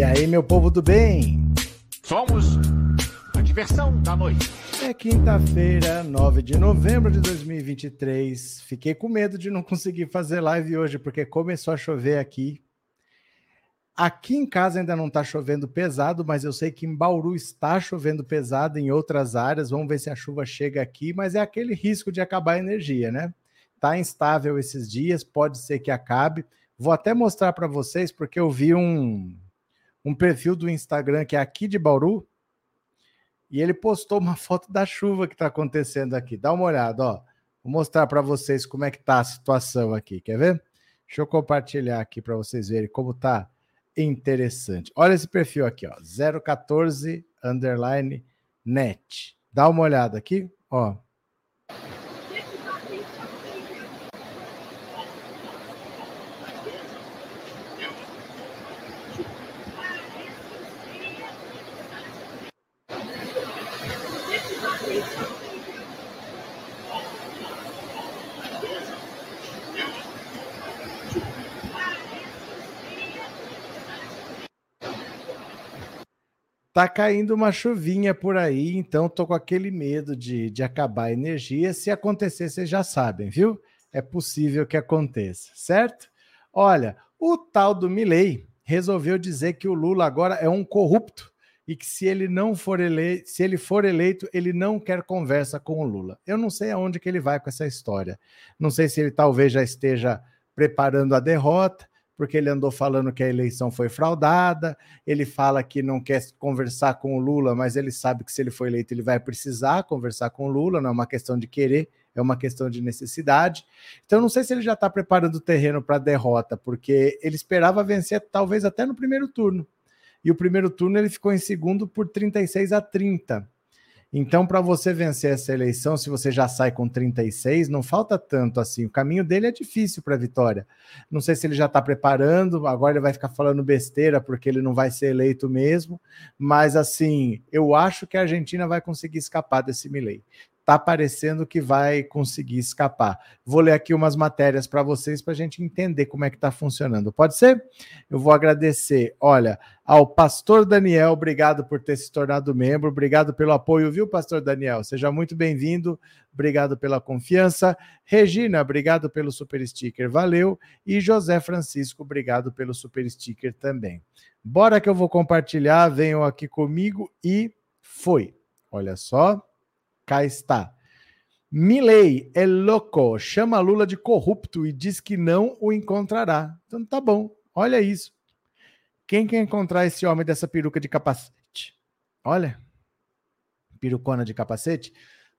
E aí, meu povo do bem? Somos a diversão da noite. É quinta-feira, 9 de novembro de 2023. Fiquei com medo de não conseguir fazer live hoje, porque começou a chover aqui. Aqui em casa ainda não está chovendo pesado, mas eu sei que em Bauru está chovendo pesado em outras áreas. Vamos ver se a chuva chega aqui, mas é aquele risco de acabar a energia, né? Tá instável esses dias, pode ser que acabe. Vou até mostrar para vocês, porque eu vi um, um perfil do Instagram que é aqui de Bauru, e ele postou uma foto da chuva que está acontecendo aqui. Dá uma olhada, ó. Vou mostrar para vocês como é que tá a situação aqui. Quer ver? Deixa eu compartilhar aqui para vocês verem como tá interessante. Olha esse perfil aqui, ó. 014 underline net. Dá uma olhada aqui, ó. Tá caindo uma chuvinha por aí, então tô com aquele medo de, de acabar a energia. Se acontecer, vocês já sabem, viu? É possível que aconteça, certo? Olha, o tal do Milley resolveu dizer que o Lula agora é um corrupto e que se ele não for eleito, se ele for eleito, ele não quer conversa com o Lula. Eu não sei aonde que ele vai com essa história. Não sei se ele talvez já esteja preparando a derrota, porque ele andou falando que a eleição foi fraudada, ele fala que não quer conversar com o Lula, mas ele sabe que se ele for eleito ele vai precisar conversar com o Lula, não é uma questão de querer, é uma questão de necessidade. Então não sei se ele já está preparando o terreno para a derrota, porque ele esperava vencer talvez até no primeiro turno. E o primeiro turno ele ficou em segundo por 36 a 30. Então, para você vencer essa eleição, se você já sai com 36, não falta tanto assim. O caminho dele é difícil para a vitória. Não sei se ele já está preparando, agora ele vai ficar falando besteira porque ele não vai ser eleito mesmo. Mas, assim, eu acho que a Argentina vai conseguir escapar desse Milley tá parecendo que vai conseguir escapar. Vou ler aqui umas matérias para vocês para a gente entender como é que está funcionando. Pode ser? Eu vou agradecer, olha, ao Pastor Daniel, obrigado por ter se tornado membro, obrigado pelo apoio, viu, Pastor Daniel? Seja muito bem-vindo, obrigado pela confiança. Regina, obrigado pelo super sticker, valeu. E José Francisco, obrigado pelo super sticker também. Bora que eu vou compartilhar, venham aqui comigo e foi. Olha só. Cá está. Milley é louco, chama Lula de corrupto e diz que não o encontrará. Então tá bom, olha isso. Quem quer encontrar esse homem dessa peruca de capacete? Olha, perucona de capacete.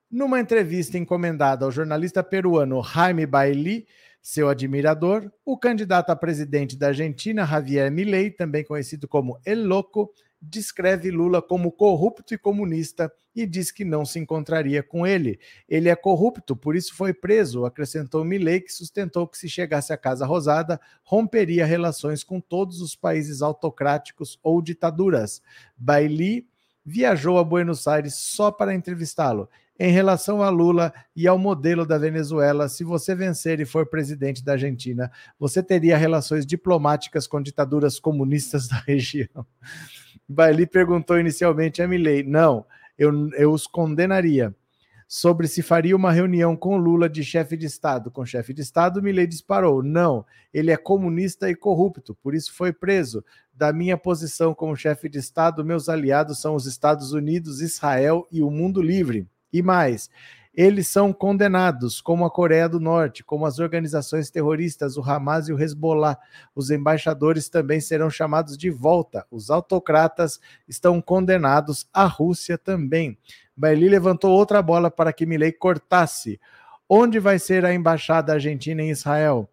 Numa entrevista encomendada ao jornalista peruano Jaime Bailey, seu admirador, o candidato a presidente da Argentina, Javier Milei, também conhecido como El Loco, descreve Lula como corrupto e comunista e diz que não se encontraria com ele. Ele é corrupto, por isso foi preso, acrescentou Milley, que sustentou que se chegasse à Casa Rosada, romperia relações com todos os países autocráticos ou ditaduras. Bailey viajou a Buenos Aires só para entrevistá-lo. Em relação a Lula e ao modelo da Venezuela, se você vencer e for presidente da Argentina, você teria relações diplomáticas com ditaduras comunistas da região. Bailey perguntou inicialmente a Milley. Não, eu, eu os condenaria. Sobre se faria uma reunião com Lula de chefe de Estado. Com chefe de Estado, Milley disparou. Não, ele é comunista e corrupto, por isso foi preso. Da minha posição como chefe de Estado, meus aliados são os Estados Unidos, Israel e o mundo livre. E mais, Eles são condenados, como a Coreia do Norte, como as organizações terroristas, o Hamas e o Hezbollah. Os embaixadores também serão chamados de volta. Os autocratas estão condenados, a Rússia também. Baili levantou outra bola para que Milei cortasse. Onde vai ser a embaixada argentina em Israel?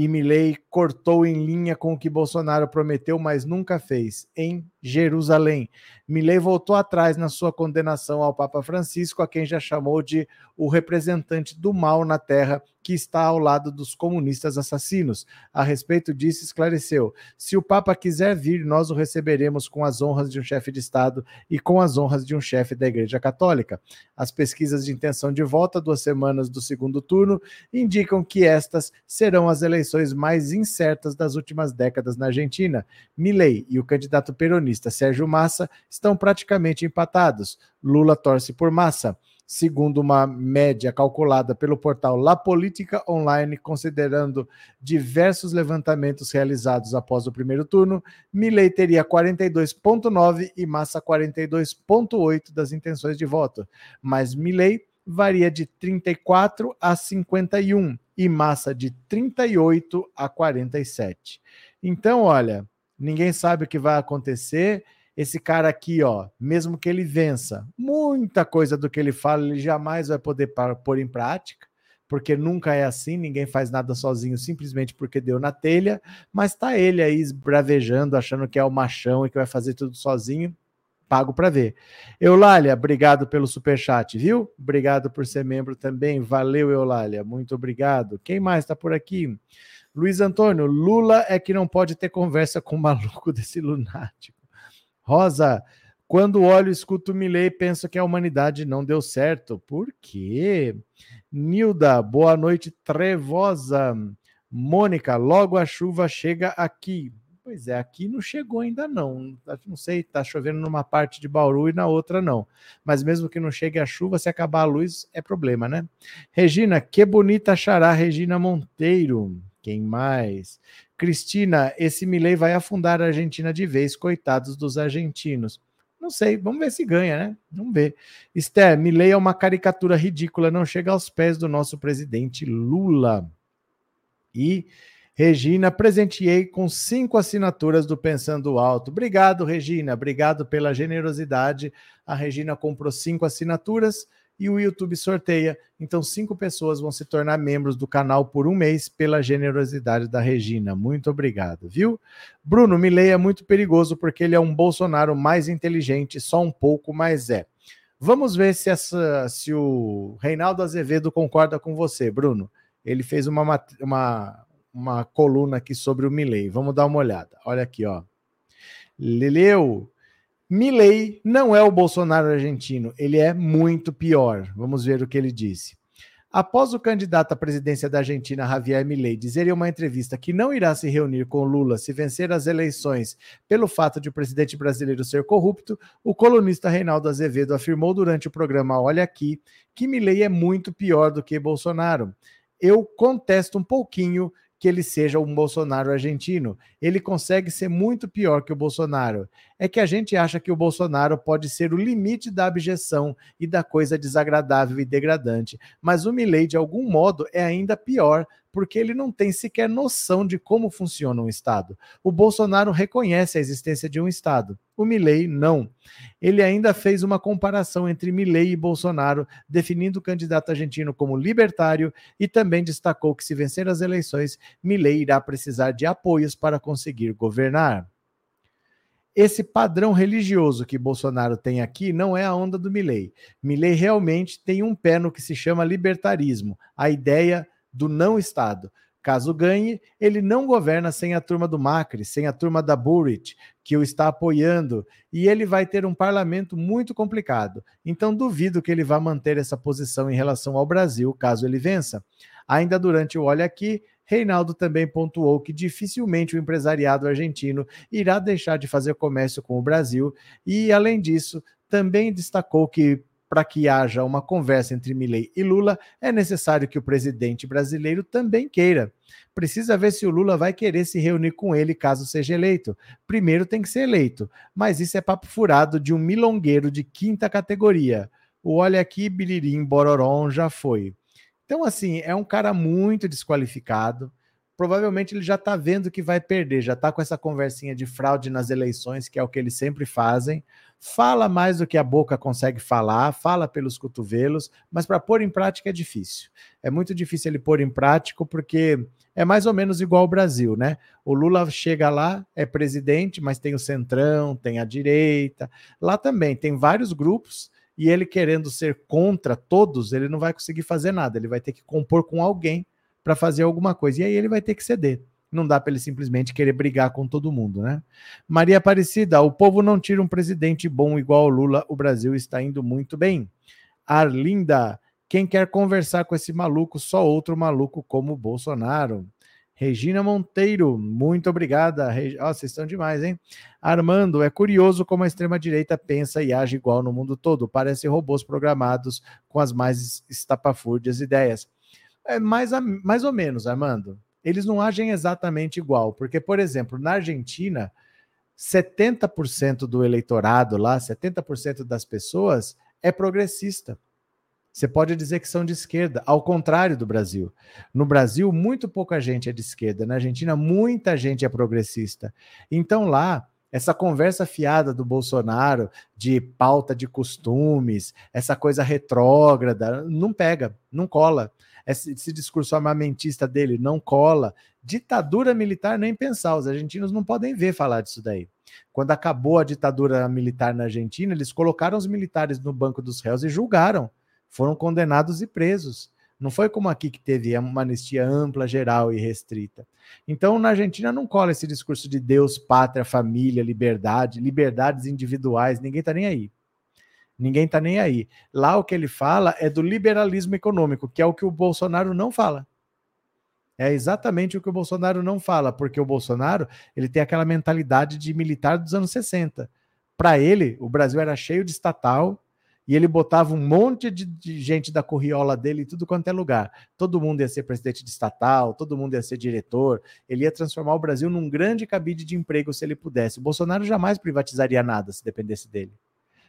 E Milley cortou em linha com o que Bolsonaro prometeu, mas nunca fez, em Jerusalém. Milley voltou atrás na sua condenação ao Papa Francisco, a quem já chamou de o representante do mal na terra que está ao lado dos comunistas assassinos. A respeito disso, esclareceu: se o Papa quiser vir, nós o receberemos com as honras de um chefe de Estado e com as honras de um chefe da Igreja Católica. As pesquisas de intenção de volta, duas semanas do segundo turno, indicam que estas serão as eleições mais incertas das últimas décadas na Argentina. Milei e o candidato peronista Sérgio Massa estão praticamente empatados. Lula torce por Massa segundo uma média calculada pelo portal La Política Online, considerando diversos levantamentos realizados após o primeiro turno, Milley teria 42,9 e Massa 42,8 das intenções de voto, mas Milley varia de 34 a 51 e Massa de 38 a 47. Então, olha, ninguém sabe o que vai acontecer esse cara aqui, ó, mesmo que ele vença, muita coisa do que ele fala ele jamais vai poder pôr em prática, porque nunca é assim, ninguém faz nada sozinho simplesmente porque deu na telha, mas tá ele aí bravejando, achando que é o machão e que vai fazer tudo sozinho, pago para ver. Eulália, obrigado pelo super chat, viu? Obrigado por ser membro também. Valeu, Eulália. Muito obrigado. Quem mais está por aqui? Luiz Antônio, Lula é que não pode ter conversa com o maluco desse lunático. Rosa, quando olho escuto Milley, penso que a humanidade não deu certo. Por quê? Nilda, boa noite, trevosa. Mônica, logo a chuva chega aqui. Pois é, aqui não chegou ainda não. Não sei, tá chovendo numa parte de Bauru e na outra não. Mas mesmo que não chegue a chuva, se acabar a luz, é problema, né? Regina, que bonita achará Regina Monteiro. Quem mais? Cristina, esse Milley vai afundar a Argentina de vez, coitados dos argentinos. Não sei, vamos ver se ganha, né? Vamos ver. Esther, Milley é uma caricatura ridícula, não chega aos pés do nosso presidente Lula. E Regina, presenteei com cinco assinaturas do Pensando Alto. Obrigado, Regina. Obrigado pela generosidade. A Regina comprou cinco assinaturas e o YouTube sorteia. Então, cinco pessoas vão se tornar membros do canal por um mês pela generosidade da Regina. Muito obrigado, viu? Bruno, Milley é muito perigoso porque ele é um Bolsonaro mais inteligente, só um pouco, mas é. Vamos ver se, essa, se o Reinaldo Azevedo concorda com você, Bruno. Ele fez uma, uma, uma coluna aqui sobre o Milley. Vamos dar uma olhada. Olha aqui, ó. Leleu, Milley não é o Bolsonaro argentino, ele é muito pior. Vamos ver o que ele disse. Após o candidato à presidência da Argentina, Javier Milei, dizer em uma entrevista que não irá se reunir com Lula se vencer as eleições pelo fato de o presidente brasileiro ser corrupto, o colunista Reinaldo Azevedo afirmou durante o programa Olha Aqui que Milei é muito pior do que Bolsonaro. Eu contesto um pouquinho que ele seja um Bolsonaro argentino. Ele consegue ser muito pior que o Bolsonaro. É que a gente acha que o Bolsonaro pode ser o limite da abjeção e da coisa desagradável e degradante, mas o Milley, de algum modo, é ainda pior, porque ele não tem sequer noção de como funciona um Estado. O Bolsonaro reconhece a existência de um Estado, o Milley não. Ele ainda fez uma comparação entre Milley e Bolsonaro, definindo o candidato argentino como libertário e também destacou que se vencer as eleições, Milley irá precisar de apoios para conseguir governar. Esse padrão religioso que Bolsonaro tem aqui não é a onda do Milley. Milley realmente tem um pé no que se chama libertarismo, a ideia do não Estado. Caso ganhe, ele não governa sem a turma do Macri, sem a turma da Burrit, que o está apoiando, e ele vai ter um parlamento muito complicado. Então, duvido que ele vá manter essa posição em relação ao Brasil, caso ele vença. Ainda durante o Olha Aqui, Reinaldo também pontuou que dificilmente o empresariado argentino irá deixar de fazer comércio com o Brasil, e, além disso, também destacou que para que haja uma conversa entre Milei e Lula, é necessário que o presidente brasileiro também queira. Precisa ver se o Lula vai querer se reunir com ele caso seja eleito. Primeiro tem que ser eleito, mas isso é papo furado de um milongueiro de quinta categoria. O Olha Aqui, Biririm, Bororom já foi. Então, assim, é um cara muito desqualificado. Provavelmente ele já está vendo que vai perder, já está com essa conversinha de fraude nas eleições, que é o que eles sempre fazem. Fala mais do que a boca consegue falar, fala pelos cotovelos, mas para pôr em prática é difícil. É muito difícil ele pôr em prática, porque é mais ou menos igual ao Brasil, né? O Lula chega lá, é presidente, mas tem o centrão, tem a direita. Lá também tem vários grupos e ele querendo ser contra todos, ele não vai conseguir fazer nada. Ele vai ter que compor com alguém para fazer alguma coisa. E aí ele vai ter que ceder. Não dá para ele simplesmente querer brigar com todo mundo, né? Maria Aparecida, o povo não tira um presidente bom igual o Lula, o Brasil está indo muito bem. Arlinda, quem quer conversar com esse maluco, só outro maluco como o Bolsonaro. Regina Monteiro, muito obrigada. Reg... Oh, vocês estão demais, hein? Armando, é curioso como a extrema-direita pensa e age igual no mundo todo. Parece robôs programados com as mais estapafúrdias ideias. É mais, a... mais ou menos, Armando. Eles não agem exatamente igual, porque, por exemplo, na Argentina, 70% do eleitorado lá, 70% das pessoas é progressista. Você pode dizer que são de esquerda, ao contrário do Brasil. No Brasil, muito pouca gente é de esquerda. Na Argentina, muita gente é progressista. Então lá, essa conversa fiada do Bolsonaro de pauta de costumes, essa coisa retrógrada, não pega, não cola. Esse, esse discurso armamentista dele não cola. Ditadura militar, nem pensar. Os argentinos não podem ver falar disso daí. Quando acabou a ditadura militar na Argentina, eles colocaram os militares no banco dos réus e julgaram foram condenados e presos. Não foi como aqui que teve uma anistia ampla, geral e restrita. Então, na Argentina não cola esse discurso de Deus, pátria, família, liberdade, liberdades individuais, ninguém está nem aí. Ninguém está nem aí. Lá o que ele fala é do liberalismo econômico, que é o que o Bolsonaro não fala. É exatamente o que o Bolsonaro não fala, porque o Bolsonaro ele tem aquela mentalidade de militar dos anos 60. Para ele, o Brasil era cheio de estatal, e ele botava um monte de, de, gente da corriola dele em tudo quanto é lugar. Todo mundo ia ser presidente de estatal, todo mundo ia ser diretor. Ele ia transformar o Brasil num grande cabide de emprego se ele pudesse. O Bolsonaro jamais privatizaria nada se dependesse dele.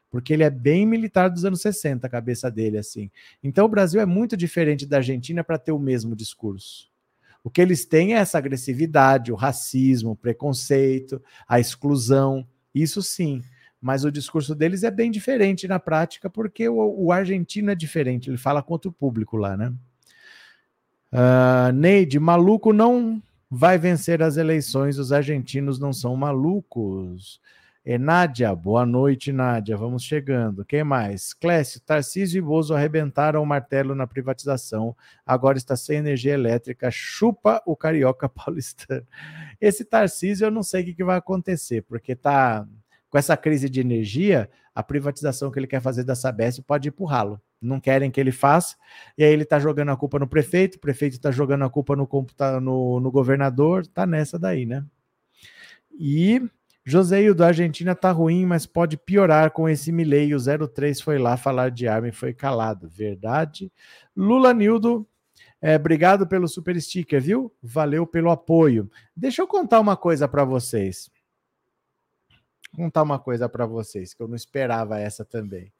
Porque ele é bem militar dos anos 60, a cabeça dele, assim. Então o Brasil é muito diferente da Argentina para ter o mesmo discurso. O que eles têm é essa agressividade, o racismo, o preconceito, a exclusão. Isso sim mas o discurso deles é bem diferente na prática, porque o, o argentino é diferente, ele fala contra o público lá, né? Uh, Neide, maluco não vai vencer as eleições, os argentinos não são malucos. E Nádia, boa noite, Nádia. Vamos chegando. Quem mais? Clécio, Tarcísio e Bozo arrebentaram o martelo na privatização. Agora está sem energia elétrica. Chupa o carioca paulistano. Esse Tarcísio, eu não sei o que, vai acontecer, porque tá com essa crise de energia, a privatização que ele quer fazer da Sabesp pode empurrá-lo. Não querem que ele faça, e aí ele está jogando a culpa no prefeito, o prefeito está jogando a culpa no, no, no governador, tá nessa daí, né? E Joséio da Argentina tá ruim, mas pode piorar com esse Milei. O 03 foi lá falar de arma e foi calado. Verdade. Lula Nildo, é, obrigado pelo super sticker, viu? Valeu pelo apoio. Deixa eu contar uma coisa para vocês contar uma coisa para vocês, que eu não esperava essa também.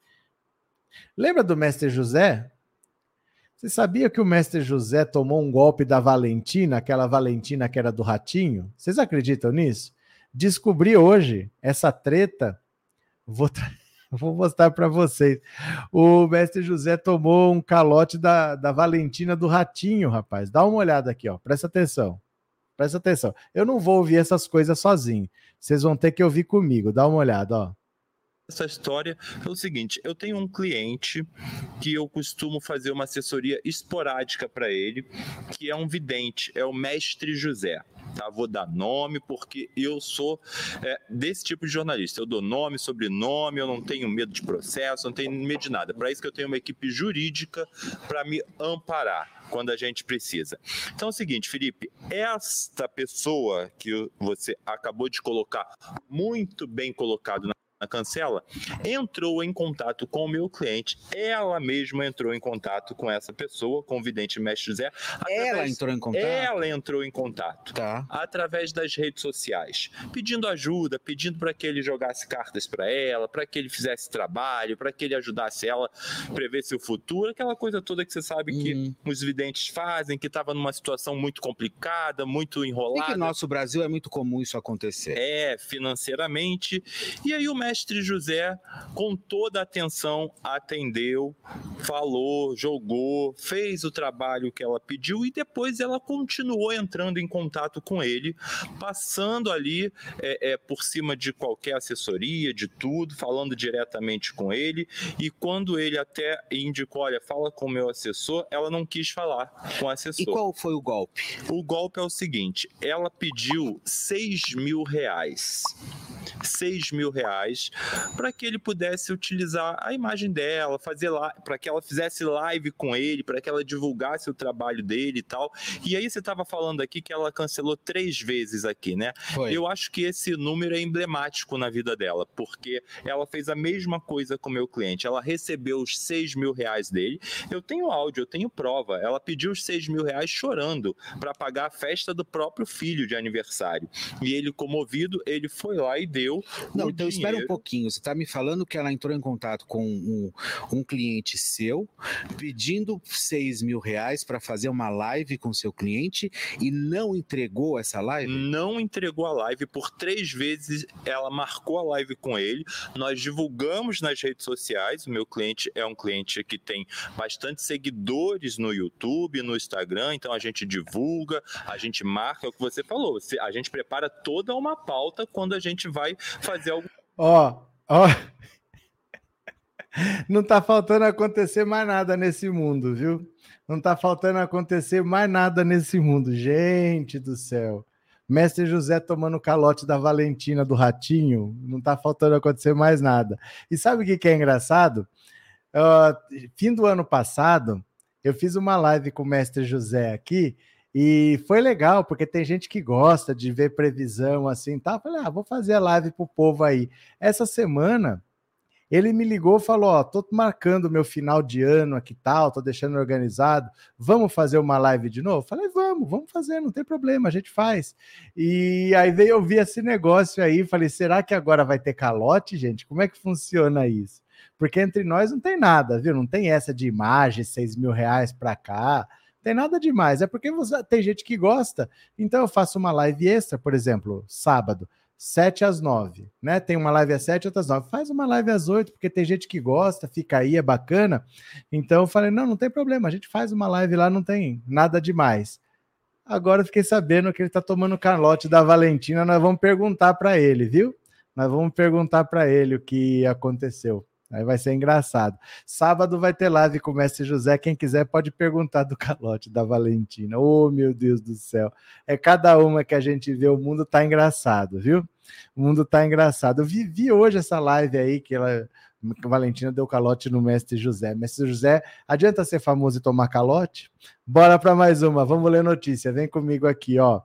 Lembra do mestre José? Você sabia que o mestre José tomou um golpe da Valentina, aquela Valentina que era do ratinho? Vocês acreditam nisso? Descobri hoje essa treta. Vou, Vou mostrar para vocês. O mestre José tomou um calote da, da Valentina do ratinho, rapaz. Dá uma olhada aqui, ó. Presta atenção. Presta atenção. Eu não vou ouvir essas coisas sozinho. Vocês vão ter que ouvir comigo. Dá uma olhada, ó essa história é o seguinte: eu tenho um cliente que eu costumo fazer uma assessoria esporádica para ele, que é um vidente, é o mestre José. Tá? Vou dar nome porque eu sou é, desse tipo de jornalista. Eu dou nome, sobrenome, eu não tenho medo de processo, não tenho medo de nada. Para isso que eu tenho uma equipe jurídica para me amparar quando a gente precisa. Então é o seguinte, Felipe, esta pessoa que você acabou de colocar muito bem colocado na cancela, entrou em contato com o meu cliente. Ela mesma entrou em contato com essa pessoa, com o vidente mestre José. Através... Ela entrou em contato? Ela entrou em contato. Tá. Através das redes sociais, pedindo ajuda, pedindo para que ele jogasse cartas para ela, para que ele fizesse trabalho, para que ele ajudasse ela a prever seu futuro, aquela coisa toda que você sabe que uhum. os videntes fazem, que estava numa situação muito complicada, muito enrolada. E que no nosso Brasil é muito comum isso acontecer. É, financeiramente. E aí o mestre José, com toda a atenção, atendeu, falou, jogou, fez o trabalho que ela pediu e depois ela continuou entrando em contato com ele, passando ali é, é, por cima de qualquer assessoria, de tudo, falando diretamente com ele. E quando ele até indicou, olha, fala com o meu assessor, ela não quis falar com o assessor. E qual foi o golpe? O golpe é o seguinte: ela pediu 6 mil reais. 6 mil reais para que ele pudesse utilizar a imagem dela, fazer lá, para que ela fizesse live com ele, para que ela divulgasse o trabalho dele e tal. E aí você estava falando aqui que ela cancelou três vezes aqui, né? Foi. Eu acho que esse número é emblemático na vida dela, porque ela fez a mesma coisa com o meu cliente. Ela recebeu os 6 mil reais dele. Eu tenho áudio, eu tenho prova. Ela pediu os 6 mil reais chorando para pagar a festa do próprio filho de aniversário. E ele, comovido, ele foi lá e deu. Não, então dinheiro. espera um pouquinho. Você está me falando que ela entrou em contato com um, um cliente seu, pedindo 6 mil reais para fazer uma live com seu cliente e não entregou essa live? Não entregou a live. Por três vezes ela marcou a live com ele. Nós divulgamos nas redes sociais. O meu cliente é um cliente que tem bastante seguidores no YouTube, no Instagram, então a gente divulga, a gente marca, é o que você falou. A gente prepara toda uma pauta quando a gente vai fazer algo. Ó, ó. Não tá faltando acontecer mais nada nesse mundo, viu? Não tá faltando acontecer mais nada nesse mundo. Gente do céu. Mestre José tomando calote da Valentina do Ratinho, não tá faltando acontecer mais nada. E sabe o que, que é engraçado? Uh, fim do ano passado, eu fiz uma live com o Mestre José aqui e foi legal, porque tem gente que gosta de ver previsão assim, tá? Eu falei, ah, vou fazer a live pro povo aí. Essa semana, ele me ligou falou: Ó, tô marcando meu final de ano aqui tal, tô deixando organizado. Vamos fazer uma live de novo? Falei, vamos, vamos fazer, não tem problema, a gente faz. E aí veio ouvir esse negócio aí, falei, será que agora vai ter calote, gente? Como é que funciona isso? Porque entre nós não tem nada, viu? Não tem essa de imagem, seis mil reais para cá tem nada demais. É porque você, tem gente que gosta. Então eu faço uma live extra, por exemplo, sábado. 7 às 9, né? Tem uma live às 7, outras às 9. Faz uma live às 8, porque tem gente que gosta, fica aí, é bacana. Então eu falei: não, não tem problema, a gente faz uma live lá, não tem nada demais. Agora eu fiquei sabendo que ele está tomando calote da Valentina, nós vamos perguntar para ele, viu? Nós vamos perguntar para ele o que aconteceu. Aí vai ser engraçado. Sábado vai ter live com o Mestre José. Quem quiser pode perguntar do calote da Valentina. Oh, meu Deus do céu. É cada uma que a gente vê, o mundo tá engraçado, viu? O mundo tá engraçado. Eu vi, hoje essa live aí que ela. A Valentina deu calote no Mestre José. Mestre José, adianta ser famoso e tomar calote? Bora para mais uma. Vamos ler notícia. Vem comigo aqui, ó.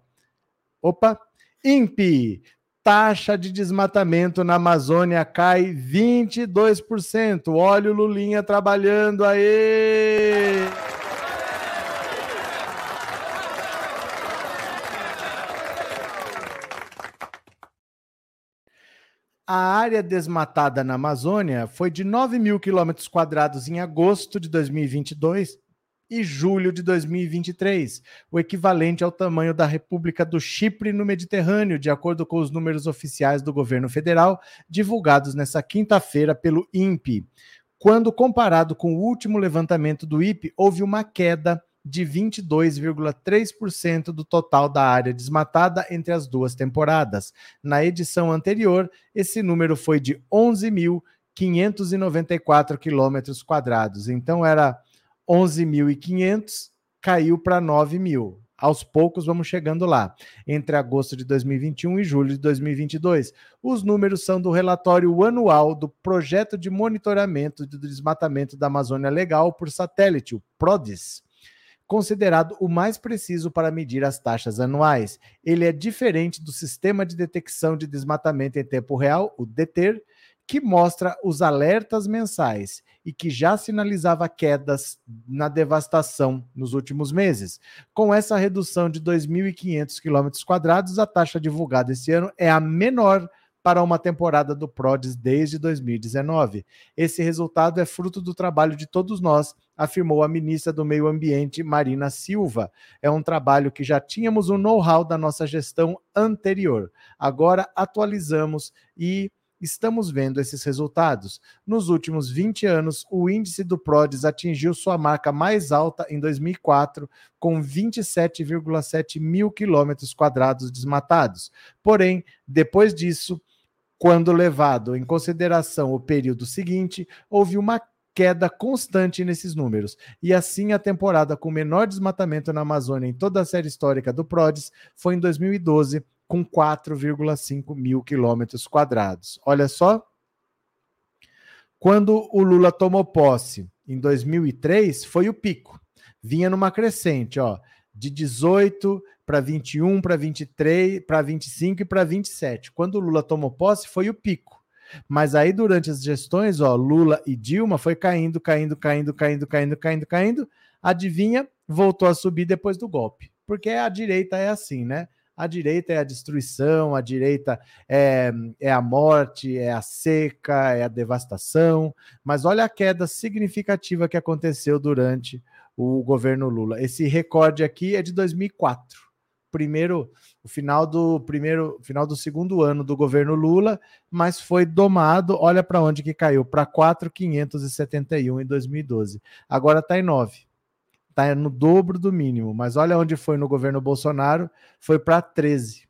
Opa! INPE taxa de desmatamento na Amazônia cai 22%. Olha o Lulinha trabalhando aí. A área desmatada na Amazônia foi de 9 mil quilômetros quadrados em agosto de 2022 e julho de 2023, o equivalente ao tamanho da República do Chipre no Mediterrâneo, de acordo com os números oficiais do governo federal, divulgados nesta quinta-feira pelo INPE. Quando comparado com o último levantamento do IPE, houve uma queda de 22,3% do total da área desmatada entre as duas temporadas. Na edição anterior, esse número foi de 11.594 quilômetros quadrados. Então era 11.500 caiu para 9 mil. Aos poucos vamos chegando lá. Entre agosto de 2021 e julho de 2022. Os números são do relatório anual do Projeto de Monitoramento do Desmatamento da Amazônia Legal por Satélite, o PRODES, considerado o mais preciso para medir as taxas anuais. Ele é diferente do Sistema de Detecção de Desmatamento em Tempo Real, o DETER, que mostra os alertas mensais e que já sinalizava quedas na devastação nos últimos meses. Com essa redução de 2.500 km, a taxa divulgada esse ano é a menor para uma temporada do PRODES desde 2019. Esse resultado é fruto do trabalho de todos nós, afirmou a ministra do Meio Ambiente, Marina Silva. É um trabalho que já tínhamos o know-how da nossa gestão anterior. Agora atualizamos e estamos vendo esses resultados. Nos últimos 20 anos, o índice do PRODES atingiu sua marca mais alta em 2004, com 27,7 mil quilômetros quadrados desmatados. Porém, depois disso, quando levado em consideração o período seguinte, houve uma queda constante nesses números. E assim, a temporada com menor desmatamento na Amazônia em toda a série histórica do PRODES foi em 2012, com 4,5 mil quilômetros quadrados. Olha só. Quando o Lula tomou posse em 2003, foi o pico. Vinha numa crescente, ó, de 18 para 21, para 23, para 25 e para 27. Quando o Lula tomou posse, foi o pico. Mas aí, durante as gestões, ó, Lula e Dilma foi caindo, caindo, caindo, caindo, caindo, caindo, caindo. Adivinha? Voltou a subir depois do golpe. Porque a direita é assim, né? A direita é a destruição, a direita é, é a morte, é a seca, é a devastação. Mas olha a queda significativa que aconteceu durante o governo Lula. Esse recorde aqui é de 2004. Primeiro, o final do primeiro, final do segundo ano do governo Lula, mas foi domado. Olha para onde que caiu, para 4.571 em 2012. Agora está em 9 está no dobro do mínimo. Mas olha onde foi no governo Bolsonaro, foi para 13.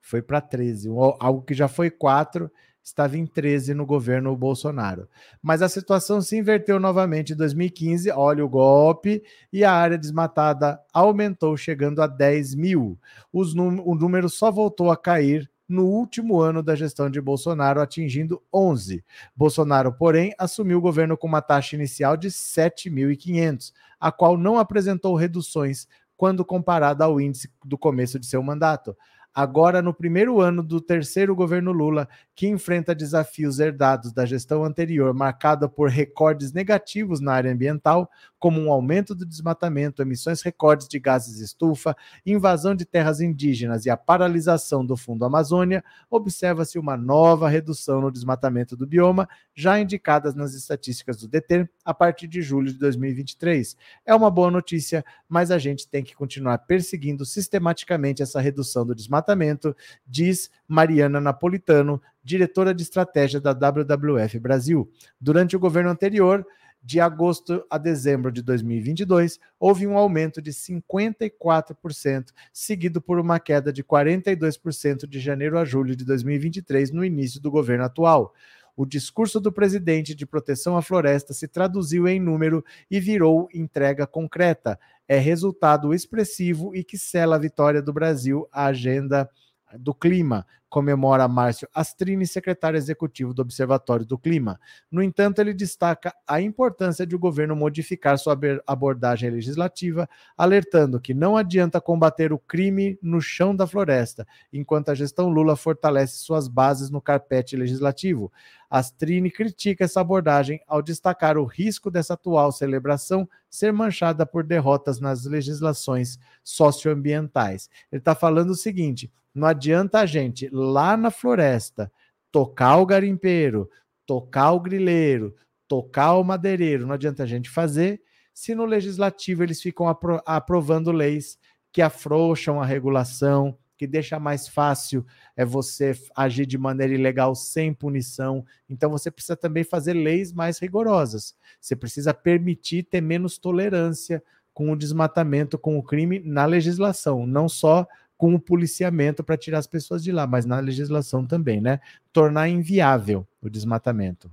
Foi para 13. Algo que já foi 4, estava em 13 no governo Bolsonaro. Mas a situação se inverteu novamente em 2015. Olha o golpe, e a área desmatada aumentou, chegando a 10 mil. O número só voltou a cair no último ano da gestão de Bolsonaro, atingindo 11. Bolsonaro, porém, assumiu o governo com uma taxa inicial de 7.500, a qual não apresentou reduções quando comparada ao índice do começo de seu mandato agora no primeiro ano do terceiro governo Lula, que enfrenta desafios herdados da gestão anterior, marcada por recordes negativos na área ambiental, como um aumento do desmatamento, emissões recordes de gases estufa, invasão de terras indígenas e a paralisação do Fundo Amazônia, observa-se uma nova redução no desmatamento do bioma, já indicadas nas estatísticas do DETER a partir de julho de 2023. É uma boa notícia, mas a gente tem que continuar perseguindo sistematicamente essa redução do desmatamento desmatamento, diz Mariana Napolitano, diretora de estratégia da WWF Brasil. Durante o governo anterior, de agosto a dezembro de 2022, houve um aumento de 54%, seguido por uma queda de 42% de janeiro a julho de 2023, no início do governo atual. O discurso do presidente de proteção à floresta se traduziu em número e virou entrega concreta. É resultado expressivo e que sela a vitória do Brasil à agenda do clima, comemora Márcio Astrini, secretário executivo do Observatório do Clima. No entanto, ele destaca a importância de o governo modificar sua abordagem legislativa, alertando que não adianta combater o crime no chão da floresta, enquanto a gestão Lula fortalece suas bases no carpete legislativo. Astrini critica essa abordagem ao destacar o risco dessa atual celebração ser manchada por derrotas nas legislações socioambientais. Ele está falando o seguinte: não adianta a gente lá na floresta tocar o garimpeiro, tocar o grileiro, tocar o madeireiro, não adianta a gente fazer se no legislativo eles ficam apro aprovando leis que afrouxam a regulação, que deixa mais fácil é você agir de maneira ilegal sem punição. Então você precisa também fazer leis mais rigorosas. Você precisa permitir ter menos tolerância com o desmatamento, com o crime na legislação, não só com o policiamento para tirar as pessoas de lá, mas na legislação também, né? Tornar inviável o desmatamento.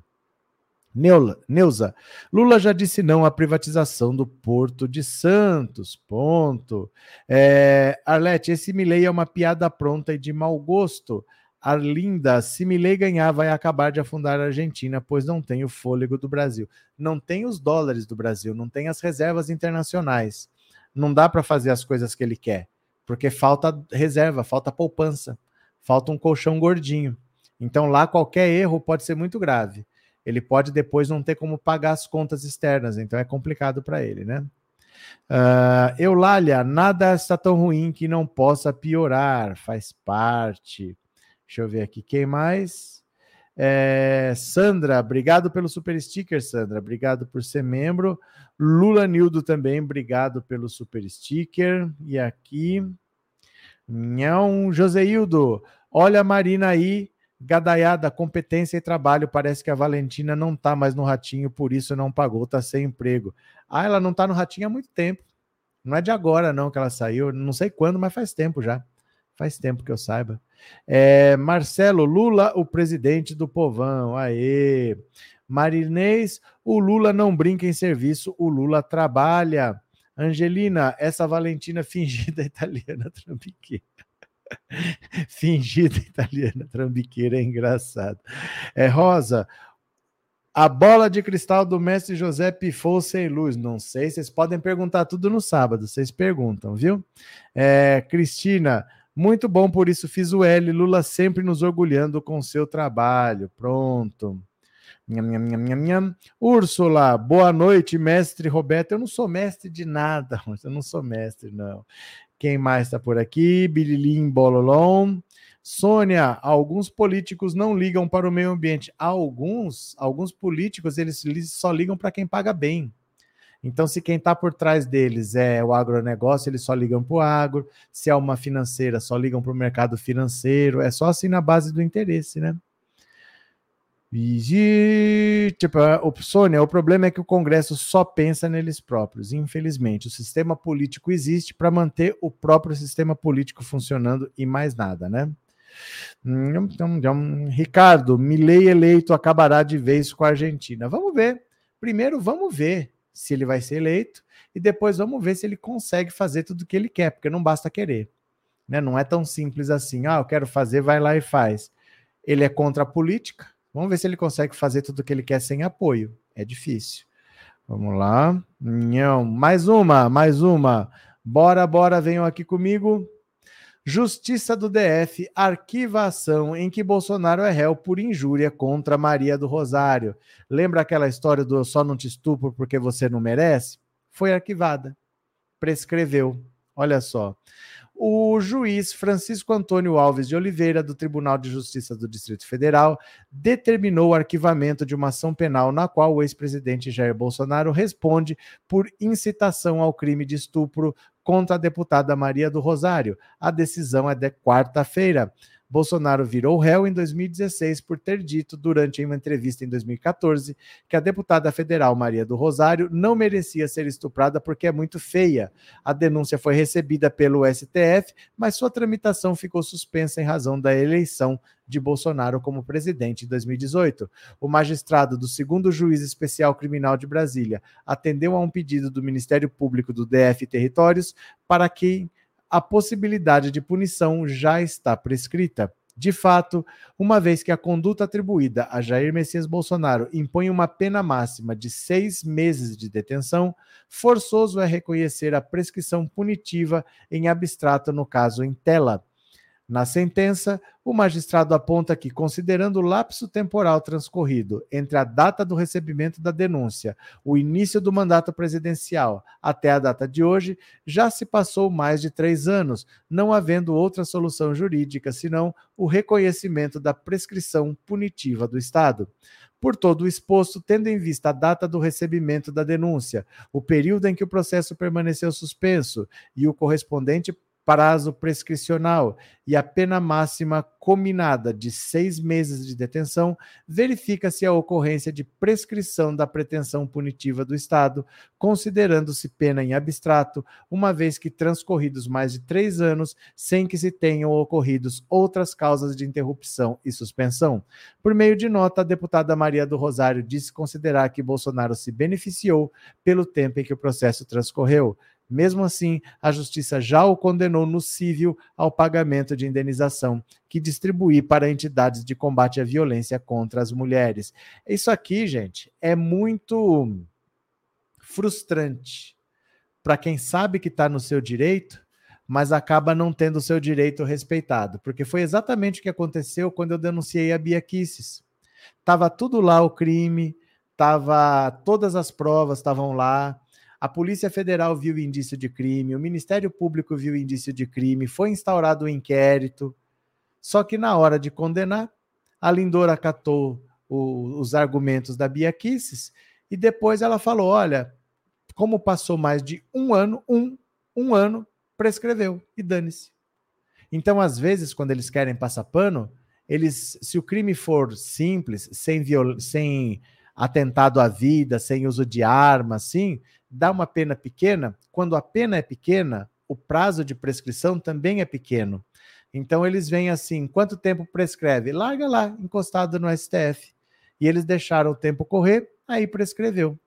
Neuza, Lula já disse não à privatização do Porto de Santos. Ponto. É, Arlete, esse Milley é uma piada pronta e de mau gosto. Arlinda, se Milley ganhar, vai acabar de afundar a Argentina, pois não tem o fôlego do Brasil. Não tem os dólares do Brasil, não tem as reservas internacionais. Não dá para fazer as coisas que ele quer porque falta reserva, falta poupança, falta um colchão gordinho. Então lá qualquer erro pode ser muito grave. Ele pode depois não ter como pagar as contas externas, então é complicado para ele, né? Uh, Eulália, nada está tão ruim que não possa piorar, faz parte. Deixa eu ver aqui quem mais. É, Sandra, obrigado pelo super sticker, Sandra. Obrigado por ser membro. Lula Nildo também, obrigado pelo super sticker. E aqui. Não, Joseildo, olha a Marina aí, gadaiada, competência e trabalho. Parece que a Valentina não tá mais no ratinho, por isso não pagou, tá sem emprego. Ah, ela não tá no ratinho há muito tempo. Não é de agora, não, que ela saiu. Não sei quando, mas faz tempo já. Faz tempo que eu saiba. É, Marcelo Lula, o presidente do povão. Aê! Marinês, o Lula não brinca em serviço, o Lula trabalha. Angelina, essa Valentina fingida italiana trambiqueira. fingida italiana trambiqueira é engraçado. É Rosa, a bola de cristal do mestre José pifou sem luz. Não sei, vocês podem perguntar tudo no sábado, vocês perguntam, viu? É, Cristina, muito bom, por isso fiz o L. Lula sempre nos orgulhando com seu trabalho. Pronto. Nham, nham, nham, nham, nham. Úrsula, boa noite, mestre Roberto. Eu não sou mestre de nada, eu não sou mestre, não. Quem mais está por aqui? Bililim Bololom. Sônia, alguns políticos não ligam para o meio ambiente. Alguns, alguns políticos, eles só ligam para quem paga bem. Então, se quem está por trás deles é o agronegócio, eles só ligam para o agro. Se é uma financeira, só ligam para o mercado financeiro. É só assim na base do interesse, né? E, tipo, o, Sônia, o problema é que o Congresso só pensa neles próprios. Infelizmente, o sistema político existe para manter o próprio sistema político funcionando e mais nada, né? Hum, Ricardo, Milei eleito acabará de vez com a Argentina. Vamos ver. Primeiro, vamos ver se ele vai ser eleito e depois vamos ver se ele consegue fazer tudo o que ele quer, porque não basta querer. Né? Não é tão simples assim. Ah, eu quero fazer, vai lá e faz. Ele é contra a política, Vamos ver se ele consegue fazer tudo o que ele quer sem apoio. É difícil. Vamos lá. Não. Mais uma, mais uma. Bora, bora, venham aqui comigo. Justiça do DF arquiva ação em que Bolsonaro é réu por injúria contra Maria do Rosário. Lembra aquela história do só não te estupro porque você não merece? Foi arquivada. Prescreveu. Olha só o juiz Francisco Antônio Alves de Oliveira, do Tribunal de Justiça do Distrito Federal, determinou o arquivamento de uma ação penal na qual o ex-presidente Jair Bolsonaro responde por incitação ao crime de estupro contra a deputada Maria do Rosário. A decisão é de quarta-feira. Bolsonaro virou réu em 2016 por ter dito, durante uma entrevista em 2014, que a deputada federal Maria do Rosário não merecia ser estuprada porque é muito feia. A denúncia foi recebida pelo STF, mas sua tramitação ficou suspensa em razão da eleição de Bolsonaro como presidente em 2018. O magistrado do segundo juiz especial criminal de Brasília atendeu a um pedido do Ministério Público do DF Territórios para que a possibilidade de punição já está prescrita. De fato, uma vez que a conduta atribuída a Jair Messias Bolsonaro impõe uma pena máxima de seis meses de detenção, forçoso é reconhecer a prescrição punitiva em abstrato no caso em tela. Na sentença, o magistrado aponta que, considerando o lapso temporal transcorrido entre a data do recebimento da denúncia, o início do mandato presidencial, até a data de hoje, já se passou mais de três anos, não havendo outra solução jurídica senão o reconhecimento da prescrição punitiva do Estado. Por todo o exposto, tendo em vista a data do recebimento da denúncia, o período em que o processo permaneceu suspenso e o correspondente prazo prescricional e a pena máxima combinada de seis meses de detenção, verifica-se a ocorrência de prescrição da pretensão punitiva do Estado, considerando-se pena em abstrato, uma vez que transcorridos mais de três anos sem que se tenham ocorridos outras causas de interrupção e suspensão. Por meio de nota, a deputada Maria do Rosário disse considerar que Bolsonaro se beneficiou pelo tempo em que o processo transcorreu. Mesmo assim, a justiça já o condenou no civil ao pagamento de indenização que distribuir para entidades de combate à violência contra as mulheres. Isso aqui, gente, é muito frustrante para quem sabe que está no seu direito, mas acaba não tendo o seu direito respeitado, porque foi exatamente o que aconteceu quando eu denunciei a Bia Kisses. Tava tudo lá o crime, tava todas as provas estavam lá. A Polícia Federal viu indício de crime, o Ministério Público viu indício de crime, foi instaurado o um inquérito. Só que na hora de condenar, a Lindora acatou o, os argumentos da Bia Kisses e depois ela falou: olha, como passou mais de um ano, um, um ano, prescreveu e dane-se. Então, às vezes, quando eles querem passar pano, eles, se o crime for simples, sem, viol... sem atentado à vida, sem uso de arma, assim, dá uma pena pequena. Quando a pena é pequena, o prazo de prescrição também é pequeno. Então eles vêm assim, quanto tempo prescreve? Larga lá, encostado no STF. E eles deixaram o tempo correr, aí prescreveu.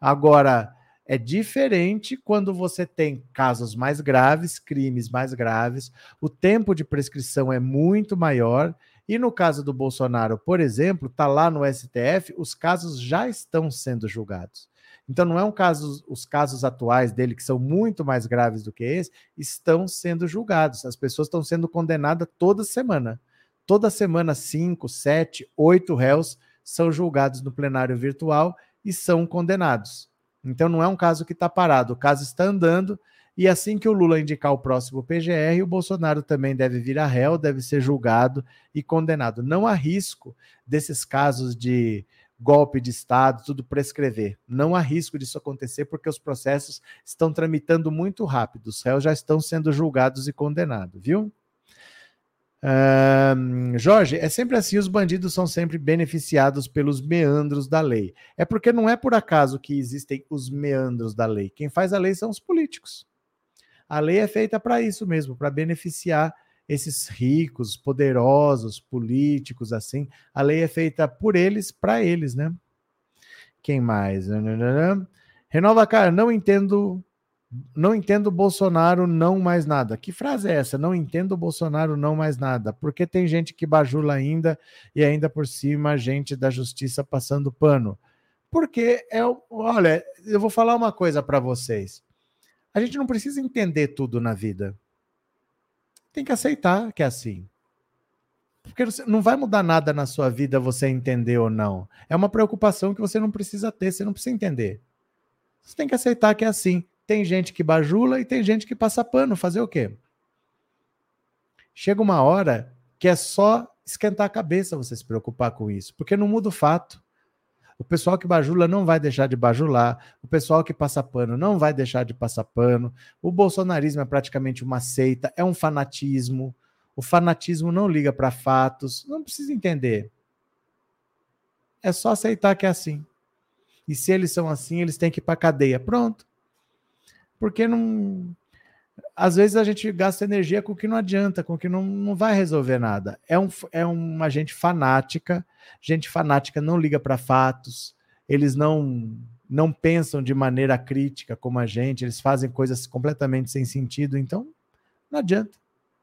Agora, é diferente quando você tem casos mais graves, crimes mais graves, o tempo de prescrição é muito maior. E no caso do Bolsonaro, por exemplo, está lá no STF, os casos já estão sendo julgados. Então não é um caso, os casos atuais dele, que são muito mais graves do que esse, estão sendo julgados. As pessoas estão sendo condenadas toda semana. Toda semana, cinco, sete, oito réus são julgados no plenário virtual e são condenados. Então não é um caso que está parado, o caso está andando. E assim que o Lula indicar o próximo PGR, o Bolsonaro também deve vir a réu, deve ser julgado e condenado. Não há risco desses casos de golpe de Estado, tudo prescrever. Não há risco disso acontecer porque os processos estão tramitando muito rápido. Os réus já estão sendo julgados e condenados, viu? Uh, Jorge, é sempre assim: os bandidos são sempre beneficiados pelos meandros da lei. É porque não é por acaso que existem os meandros da lei. Quem faz a lei são os políticos. A lei é feita para isso mesmo, para beneficiar esses ricos, poderosos, políticos, assim. A lei é feita por eles, para eles, né? Quem mais? Renova, cara, não entendo não entendo Bolsonaro não mais nada. Que frase é essa? Não entendo Bolsonaro não mais nada. Porque tem gente que bajula ainda e ainda por cima gente da justiça passando pano. Porque é, olha, eu vou falar uma coisa para vocês. A gente não precisa entender tudo na vida. Tem que aceitar que é assim. Porque não vai mudar nada na sua vida você entender ou não. É uma preocupação que você não precisa ter, você não precisa entender. Você tem que aceitar que é assim. Tem gente que bajula e tem gente que passa pano. Fazer o quê? Chega uma hora que é só esquentar a cabeça você se preocupar com isso, porque não muda o fato. O pessoal que bajula não vai deixar de bajular, o pessoal que passa pano não vai deixar de passar pano. O bolsonarismo é praticamente uma seita, é um fanatismo. O fanatismo não liga para fatos, não precisa entender. É só aceitar que é assim. E se eles são assim, eles têm que ir para cadeia. Pronto porque não. Às vezes a gente gasta energia com o que não adianta, com o que não, não vai resolver nada. É, um, é uma gente fanática, gente fanática não liga para fatos, eles não não pensam de maneira crítica como a gente, eles fazem coisas completamente sem sentido, então não adianta.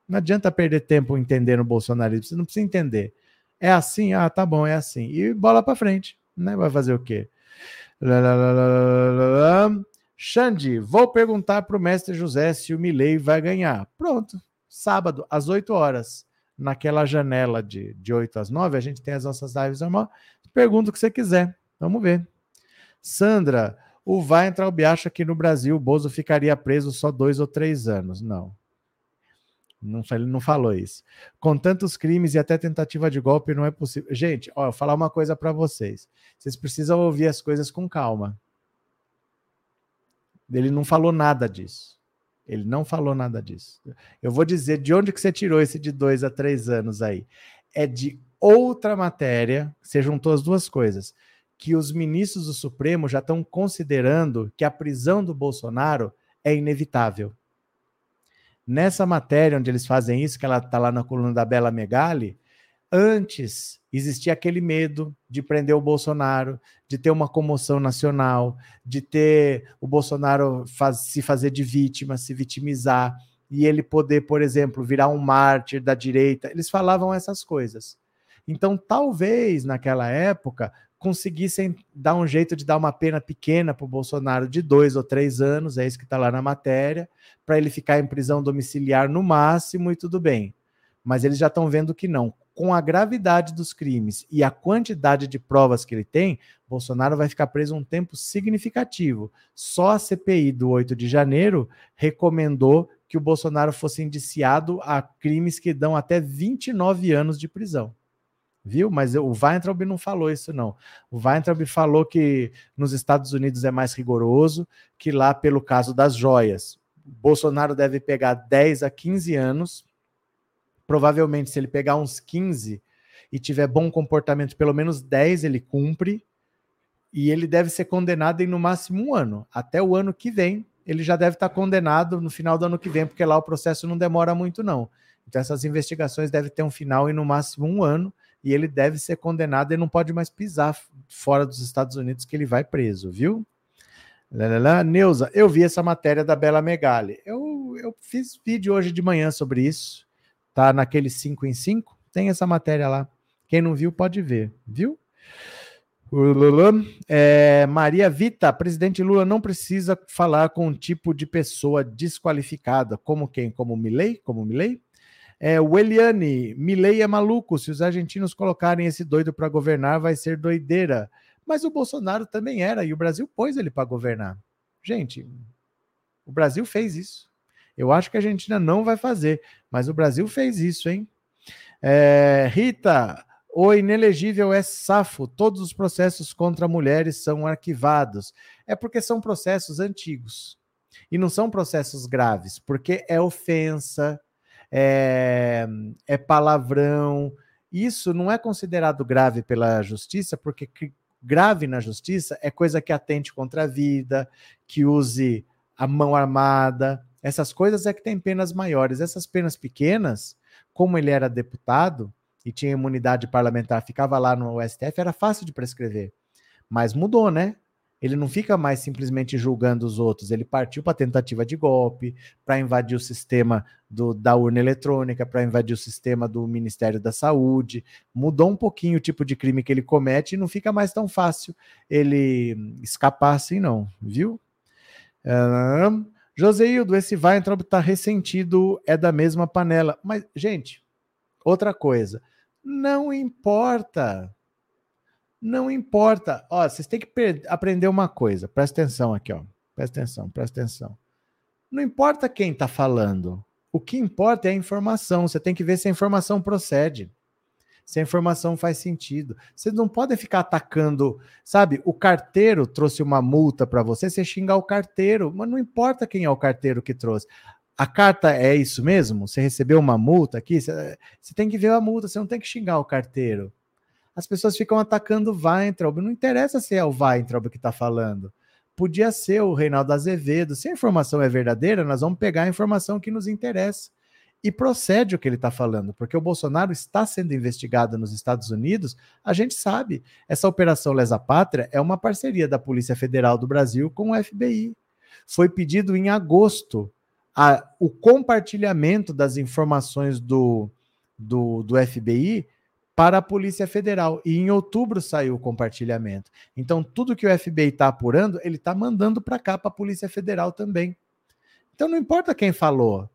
Não adianta perder tempo entendendo o bolsonarismo, você não precisa entender. É assim, ah, tá bom, é assim. E bola para frente, né? Vai fazer o quê? Xande, vou perguntar para o mestre José se o Milley vai ganhar. Pronto, sábado, às 8 horas, naquela janela de, de 8 às 9, a gente tem as nossas lives normal. Pergunta o que você quiser. Vamos ver. Sandra, o vai entrar o Biacho aqui no Brasil, o Bozo ficaria preso só dois ou três anos. Não. Não, ele não falou isso. Com tantos crimes e até tentativa de golpe, não é possível. Gente, ó, eu vou falar uma coisa para vocês. Vocês precisam ouvir as coisas com calma. Ele não falou nada disso. Ele não falou nada disso. Eu vou dizer de onde que você tirou esse de dois a três anos aí. É de outra matéria, você juntou as duas coisas, que os ministros do Supremo já estão considerando que a prisão do Bolsonaro é inevitável. Nessa matéria onde eles fazem isso, que ela está lá na coluna da Bela Megali, Antes existia aquele medo de prender o Bolsonaro, de ter uma comoção nacional, de ter o Bolsonaro faz, se fazer de vítima, se vitimizar, e ele poder, por exemplo, virar um mártir da direita. Eles falavam essas coisas. Então, talvez naquela época, conseguissem dar um jeito de dar uma pena pequena para o Bolsonaro de dois ou três anos, é isso que está lá na matéria, para ele ficar em prisão domiciliar no máximo e tudo bem. Mas eles já estão vendo que não. Com a gravidade dos crimes e a quantidade de provas que ele tem, Bolsonaro vai ficar preso um tempo significativo. Só a CPI do 8 de janeiro recomendou que o Bolsonaro fosse indiciado a crimes que dão até 29 anos de prisão viu? Mas o Weintraub não falou isso, não. O Weintraub falou que nos Estados Unidos é mais rigoroso, que lá, pelo caso das joias, Bolsonaro deve pegar 10 a 15 anos. Provavelmente, se ele pegar uns 15 e tiver bom comportamento, pelo menos 10 ele cumpre. E ele deve ser condenado em no máximo um ano. Até o ano que vem, ele já deve estar condenado no final do ano que vem, porque lá o processo não demora muito, não. Então, essas investigações devem ter um final em no máximo um ano e ele deve ser condenado e não pode mais pisar fora dos Estados Unidos que ele vai preso, viu? Lalala. Neuza, eu vi essa matéria da Bela Megali. Eu, eu fiz vídeo hoje de manhã sobre isso. Tá naquele 5 em 5. Tem essa matéria lá. Quem não viu, pode ver, viu? É, Maria Vita, presidente Lula não precisa falar com um tipo de pessoa desqualificada, como quem? Como Milley? Como Milley? É, o Eliane, Milei é maluco. Se os argentinos colocarem esse doido para governar, vai ser doideira. Mas o Bolsonaro também era, e o Brasil pôs ele para governar. Gente, o Brasil fez isso. Eu acho que a Argentina não vai fazer, mas o Brasil fez isso, hein? É, Rita, o inelegível é safo. Todos os processos contra mulheres são arquivados. É porque são processos antigos. E não são processos graves, porque é ofensa, é, é palavrão. Isso não é considerado grave pela justiça, porque grave na justiça é coisa que atente contra a vida, que use a mão armada. Essas coisas é que tem penas maiores. Essas penas pequenas, como ele era deputado e tinha imunidade parlamentar, ficava lá no STF, era fácil de prescrever. Mas mudou, né? Ele não fica mais simplesmente julgando os outros, ele partiu para tentativa de golpe, para invadir o sistema do, da urna eletrônica, para invadir o sistema do Ministério da Saúde. Mudou um pouquinho o tipo de crime que ele comete e não fica mais tão fácil ele escapar assim, não, viu? Um, Joseildo, esse Weintraub está ressentido, é da mesma panela. Mas, gente, outra coisa, não importa não importa. Ó, vocês têm que aprender uma coisa. Presta atenção aqui, ó. Presta atenção, presta atenção. Não importa quem está falando. O que importa é a informação. Você tem que ver se a informação procede. Se a informação faz sentido. Vocês não podem ficar atacando. Sabe, o carteiro trouxe uma multa para você, você xingar o carteiro. Mas não importa quem é o carteiro que trouxe. A carta é isso mesmo? Você recebeu uma multa aqui? Você, você tem que ver a multa, você não tem que xingar o carteiro as pessoas ficam atacando o Weintraub. Não interessa se é o Weintraub que está falando. Podia ser o Reinaldo Azevedo. Se a informação é verdadeira, nós vamos pegar a informação que nos interessa. E procede o que ele está falando, porque o Bolsonaro está sendo investigado nos Estados Unidos, a gente sabe. Essa operação Lesa Pátria é uma parceria da Polícia Federal do Brasil com o FBI. Foi pedido em agosto a, o compartilhamento das informações do, do, do FBI para a Polícia Federal. E em outubro saiu o compartilhamento. Então, tudo que o FBI está apurando, ele está mandando para cá, para a Polícia Federal também. Então, não importa quem falou.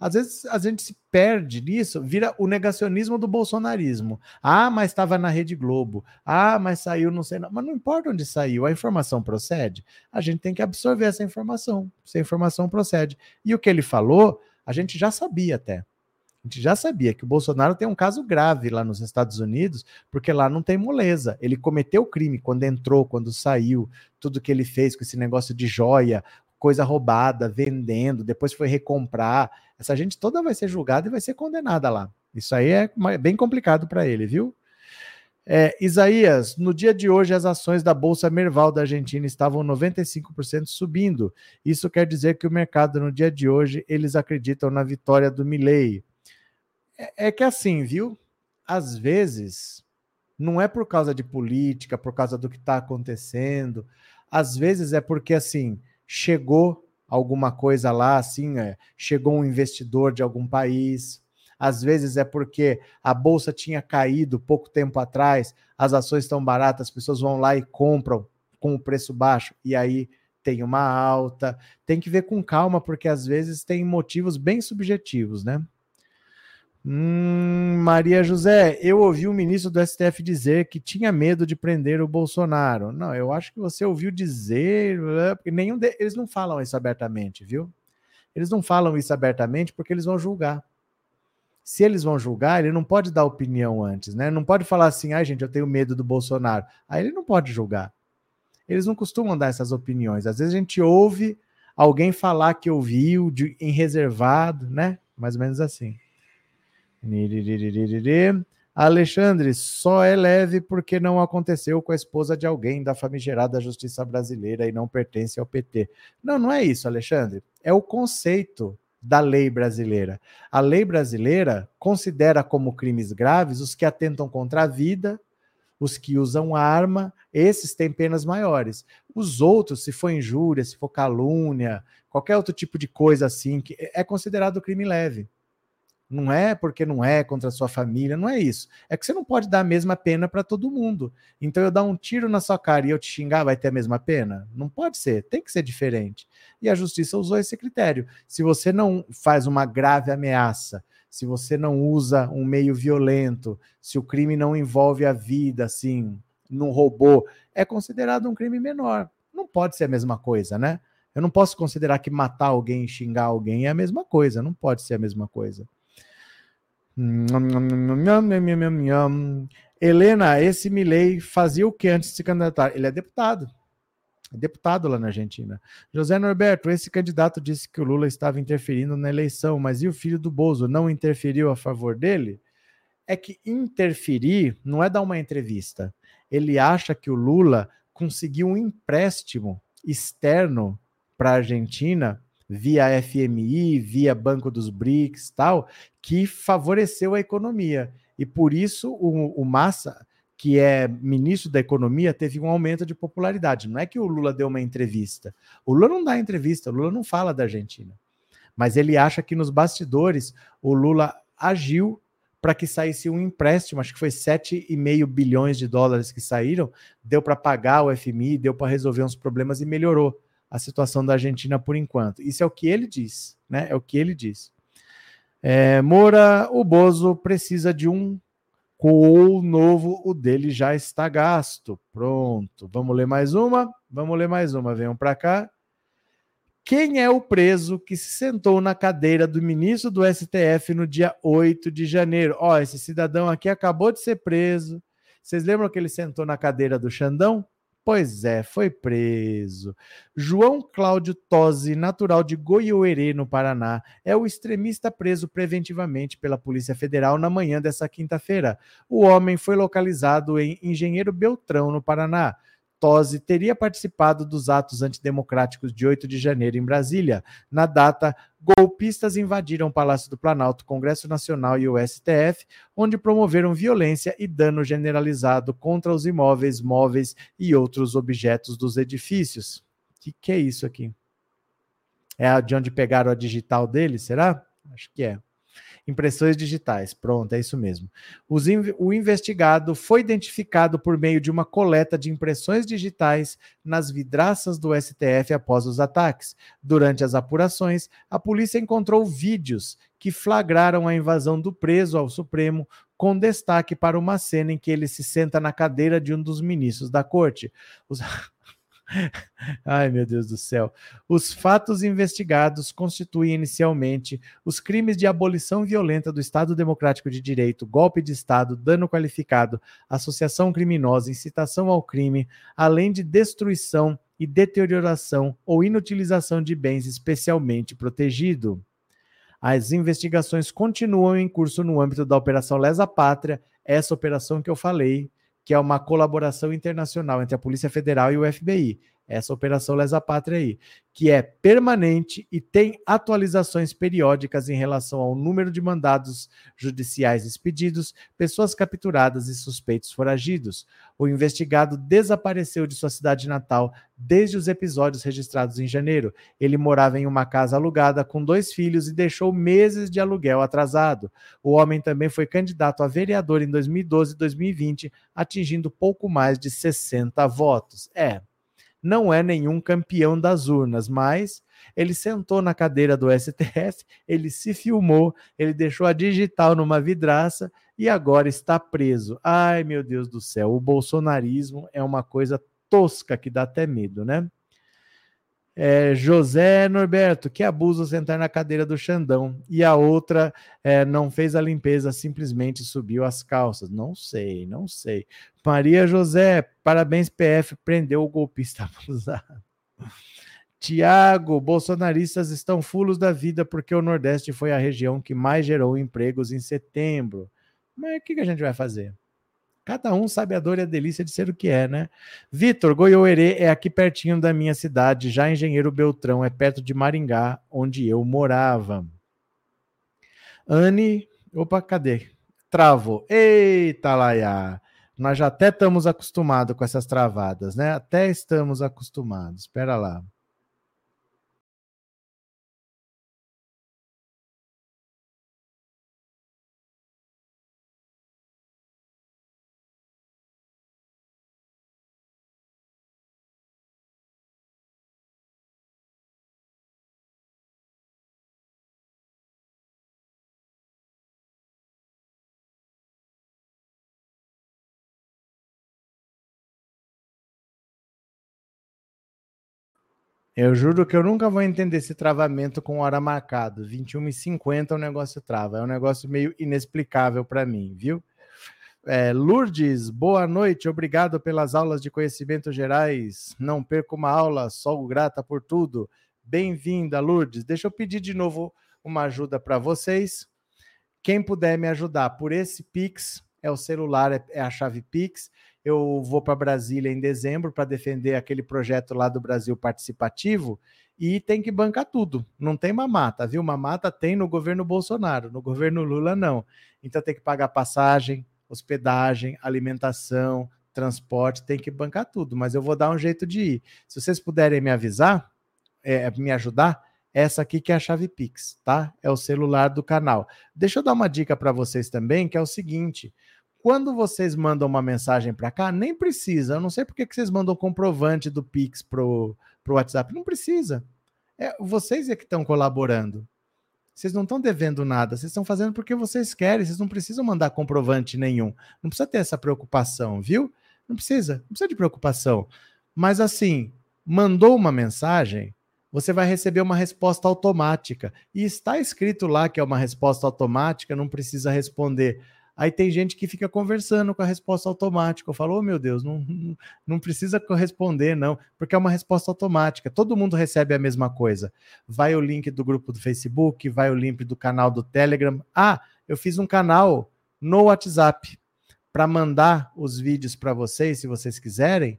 Às vezes a gente se perde nisso, vira o negacionismo do bolsonarismo. Ah, mas estava na Rede Globo. Ah, mas saiu, não sei. Não. Mas não importa onde saiu, a informação procede. A gente tem que absorver essa informação. Se a informação procede. E o que ele falou, a gente já sabia até. A gente já sabia que o Bolsonaro tem um caso grave lá nos Estados Unidos, porque lá não tem moleza. Ele cometeu crime quando entrou, quando saiu, tudo que ele fez com esse negócio de joia, coisa roubada, vendendo, depois foi recomprar. Essa gente toda vai ser julgada e vai ser condenada lá. Isso aí é bem complicado para ele, viu? É, Isaías, no dia de hoje as ações da Bolsa Merval da Argentina estavam 95% subindo. Isso quer dizer que o mercado no dia de hoje eles acreditam na vitória do Milei. É, é que assim, viu? Às vezes não é por causa de política, por causa do que está acontecendo. Às vezes é porque assim chegou alguma coisa lá, assim, é, chegou um investidor de algum país. às vezes é porque a bolsa tinha caído pouco tempo atrás, as ações estão baratas, as pessoas vão lá e compram com o preço baixo, e aí tem uma alta. Tem que ver com calma, porque às vezes tem motivos bem subjetivos, né? Hum, Maria José, eu ouvi o ministro do STF dizer que tinha medo de prender o Bolsonaro. Não, eu acho que você ouviu dizer, né, porque nenhum deles eles não falam isso abertamente, viu? Eles não falam isso abertamente porque eles vão julgar. Se eles vão julgar, ele não pode dar opinião antes, né? Não pode falar assim, ai ah, gente, eu tenho medo do Bolsonaro. Aí ele não pode julgar. Eles não costumam dar essas opiniões. Às vezes a gente ouve alguém falar que ouviu de, em reservado, né? Mais ou menos assim. Alexandre, só é leve porque não aconteceu com a esposa de alguém da famigerada justiça brasileira e não pertence ao PT. Não, não é isso, Alexandre. É o conceito da lei brasileira. A lei brasileira considera como crimes graves os que atentam contra a vida, os que usam arma, esses têm penas maiores. Os outros, se for injúria, se for calúnia, qualquer outro tipo de coisa assim, é considerado crime leve. Não é porque não é contra a sua família, não é isso. É que você não pode dar a mesma pena para todo mundo. Então eu dar um tiro na sua cara e eu te xingar, vai ter a mesma pena? Não pode ser, tem que ser diferente. E a justiça usou esse critério. Se você não faz uma grave ameaça, se você não usa um meio violento, se o crime não envolve a vida, assim, num robô, é considerado um crime menor. Não pode ser a mesma coisa, né? Eu não posso considerar que matar alguém e xingar alguém é a mesma coisa, não pode ser a mesma coisa. Helena, esse Milley fazia o que antes de se candidatar? Ele é deputado. É deputado lá na Argentina. José Norberto, esse candidato disse que o Lula estava interferindo na eleição, mas e o filho do Bozo não interferiu a favor dele? É que interferir não é dar uma entrevista. Ele acha que o Lula conseguiu um empréstimo externo para a Argentina via FMI, via Banco dos BRICS, tal, que favoreceu a economia. E por isso o, o Massa, que é ministro da Economia, teve um aumento de popularidade. Não é que o Lula deu uma entrevista. O Lula não dá entrevista, o Lula não fala da Argentina. Mas ele acha que nos bastidores o Lula agiu para que saísse um empréstimo, acho que foi 7,5 bilhões de dólares que saíram, deu para pagar o FMI, deu para resolver uns problemas e melhorou a situação da Argentina por enquanto. Isso é o que ele diz, né? É o que ele diz. É, Moura, o Bozo precisa de um cool novo, o dele já está gasto. Pronto. Vamos ler mais uma? Vamos ler mais uma. Venham para cá. Quem é o preso que se sentou na cadeira do ministro do STF no dia 8 de janeiro? Ó, esse cidadão aqui acabou de ser preso. Vocês lembram que ele sentou na cadeira do Xandão? Pois é, foi preso. João Cláudio Tosi, natural de Goiôerê, no Paraná, é o extremista preso preventivamente pela Polícia Federal na manhã dessa quinta-feira. O homem foi localizado em Engenheiro Beltrão, no Paraná. Tosi teria participado dos atos antidemocráticos de 8 de janeiro em Brasília. Na data, golpistas invadiram o Palácio do Planalto, Congresso Nacional e o STF, onde promoveram violência e dano generalizado contra os imóveis, móveis e outros objetos dos edifícios. O que, que é isso aqui? É de onde pegaram a digital dele, será? Acho que é. Impressões digitais, pronto, é isso mesmo. o investigado foi identificado por meio de uma coleta de impressões digitais nas vidraças do STF após os ataques. Durante as apurações, a polícia encontrou vídeos que flagraram a invasão do preso ao Supremo, com destaque para uma cena em que ele se senta na cadeira de um dos ministros da corte. Os... Ai, meu Deus do céu. Os fatos investigados constituem inicialmente os crimes de abolição violenta do Estado Democrático de Direito, golpe de Estado, dano qualificado, associação criminosa, incitação ao crime, além de destruição e deterioração ou inutilização de bens especialmente protegidos. As investigações continuam em curso no âmbito da Operação Lesa Pátria, essa operação que eu falei, que é uma colaboração internacional entre a Polícia Federal e o FBI. Essa Operação Lesa Pátria aí, que é permanente e tem atualizações periódicas em relação ao número de mandados judiciais expedidos, pessoas capturadas e suspeitos foragidos. O investigado desapareceu de sua cidade natal desde os episódios registrados em janeiro. Ele morava em uma casa alugada com dois filhos e deixou meses de aluguel atrasado. O homem também foi candidato a vereador em 2012 e 2020, atingindo pouco mais de 60 votos. É, não é nenhum campeão das urnas, mas ele sentou na cadeira do STF, ele se filmou, ele deixou a digital numa vidraça e agora está preso. Ai, meu Deus do céu, o bolsonarismo é uma coisa tosca que dá até medo, né? É, José Norberto, que abuso sentar na cadeira do Xandão. E a outra é, não fez a limpeza, simplesmente subiu as calças. Não sei, não sei. Maria José, parabéns, PF, prendeu o golpista abusado. Tiago, bolsonaristas estão fulos da vida porque o Nordeste foi a região que mais gerou empregos em setembro. Mas o que, que a gente vai fazer? Cada um sabe a dor e a delícia de ser o que é, né? Vitor, Goiôerê é aqui pertinho da minha cidade, já Engenheiro Beltrão, é perto de Maringá, onde eu morava. Anne, opa, cadê? Travou. Eita, Laia! Nós já até estamos acostumados com essas travadas, né? Até estamos acostumados. Espera lá. Eu juro que eu nunca vou entender esse travamento com hora marcada. 21 e 50 o negócio trava. É um negócio meio inexplicável para mim, viu? É, Lourdes, boa noite. Obrigado pelas aulas de conhecimentos gerais. Não perca uma aula, sou grata por tudo. Bem-vinda, Lourdes. Deixa eu pedir de novo uma ajuda para vocês. Quem puder me ajudar por esse Pix, é o celular, é, é a chave Pix eu vou para Brasília em dezembro para defender aquele projeto lá do Brasil participativo e tem que bancar tudo. Não tem mamata, viu? Mamata tem no governo Bolsonaro, no governo Lula não. Então tem que pagar passagem, hospedagem, alimentação, transporte, tem que bancar tudo. Mas eu vou dar um jeito de ir. Se vocês puderem me avisar, é, me ajudar, essa aqui que é a chave Pix, tá? É o celular do canal. Deixa eu dar uma dica para vocês também, que é o seguinte: quando vocês mandam uma mensagem para cá, nem precisa. Eu não sei porque que vocês mandam comprovante do Pix pro, pro WhatsApp. Não precisa. É, vocês é que estão colaborando. Vocês não estão devendo nada. Vocês estão fazendo porque vocês querem. Vocês não precisam mandar comprovante nenhum. Não precisa ter essa preocupação, viu? Não precisa. Não precisa de preocupação. Mas assim, mandou uma mensagem, você vai receber uma resposta automática. E está escrito lá que é uma resposta automática, não precisa responder. Aí tem gente que fica conversando com a resposta automática. Eu falo, oh, meu Deus, não, não precisa corresponder, não, porque é uma resposta automática. Todo mundo recebe a mesma coisa. Vai o link do grupo do Facebook, vai o link do canal do Telegram. Ah, eu fiz um canal no WhatsApp para mandar os vídeos para vocês, se vocês quiserem,